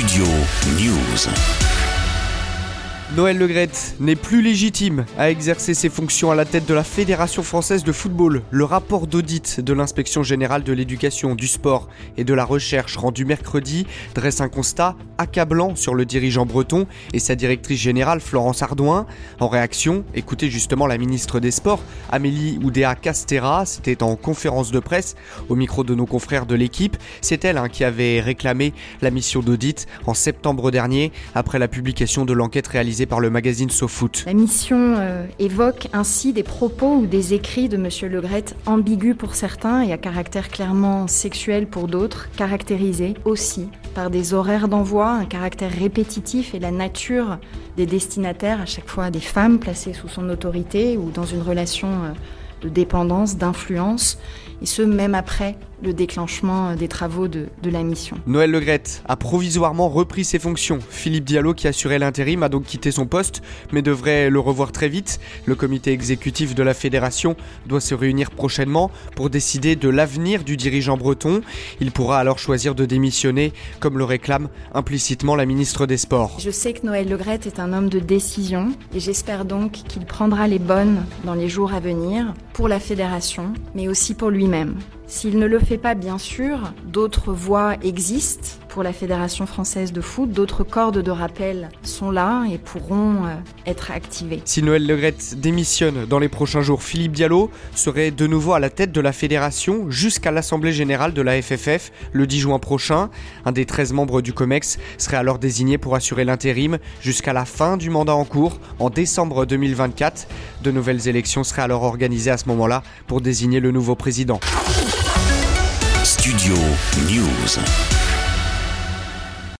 Studio News. Noël Legrette n'est plus légitime à exercer ses fonctions à la tête de la Fédération française de football. Le rapport d'audit de l'inspection générale de l'éducation, du sport et de la recherche rendu mercredi dresse un constat accablant sur le dirigeant breton et sa directrice générale Florence Ardouin. En réaction, écoutez justement la ministre des Sports, Amélie Oudéa Castera, c'était en conférence de presse au micro de nos confrères de l'équipe. C'est elle hein, qui avait réclamé la mission d'audit en septembre dernier après la publication de l'enquête réalisée par le magazine SoFoot. La mission euh, évoque ainsi des propos ou des écrits de M. Legret ambigus pour certains et à caractère clairement sexuel pour d'autres, caractérisés aussi par des horaires d'envoi, un caractère répétitif et la nature des destinataires, à chaque fois des femmes placées sous son autorité ou dans une relation euh, de dépendance, d'influence, et ce même après le déclenchement des travaux de, de la mission. Noël Legrette a provisoirement repris ses fonctions. Philippe Diallo, qui assurait l'intérim, a donc quitté son poste, mais devrait le revoir très vite. Le comité exécutif de la fédération doit se réunir prochainement pour décider de l'avenir du dirigeant breton. Il pourra alors choisir de démissionner, comme le réclame implicitement la ministre des Sports. Je sais que Noël Legrette est un homme de décision et j'espère donc qu'il prendra les bonnes dans les jours à venir pour la fédération, mais aussi pour lui-même. S'il ne le fait pas, bien sûr, d'autres voies existent pour la Fédération française de foot. D'autres cordes de rappel sont là et pourront euh, être activées. Si Noël Legrette démissionne dans les prochains jours, Philippe Diallo serait de nouveau à la tête de la fédération jusqu'à l'Assemblée générale de la FFF le 10 juin prochain. Un des 13 membres du COMEX serait alors désigné pour assurer l'intérim jusqu'à la fin du mandat en cours en décembre 2024. De nouvelles élections seraient alors organisées à ce moment-là pour désigner le nouveau président. Studio News.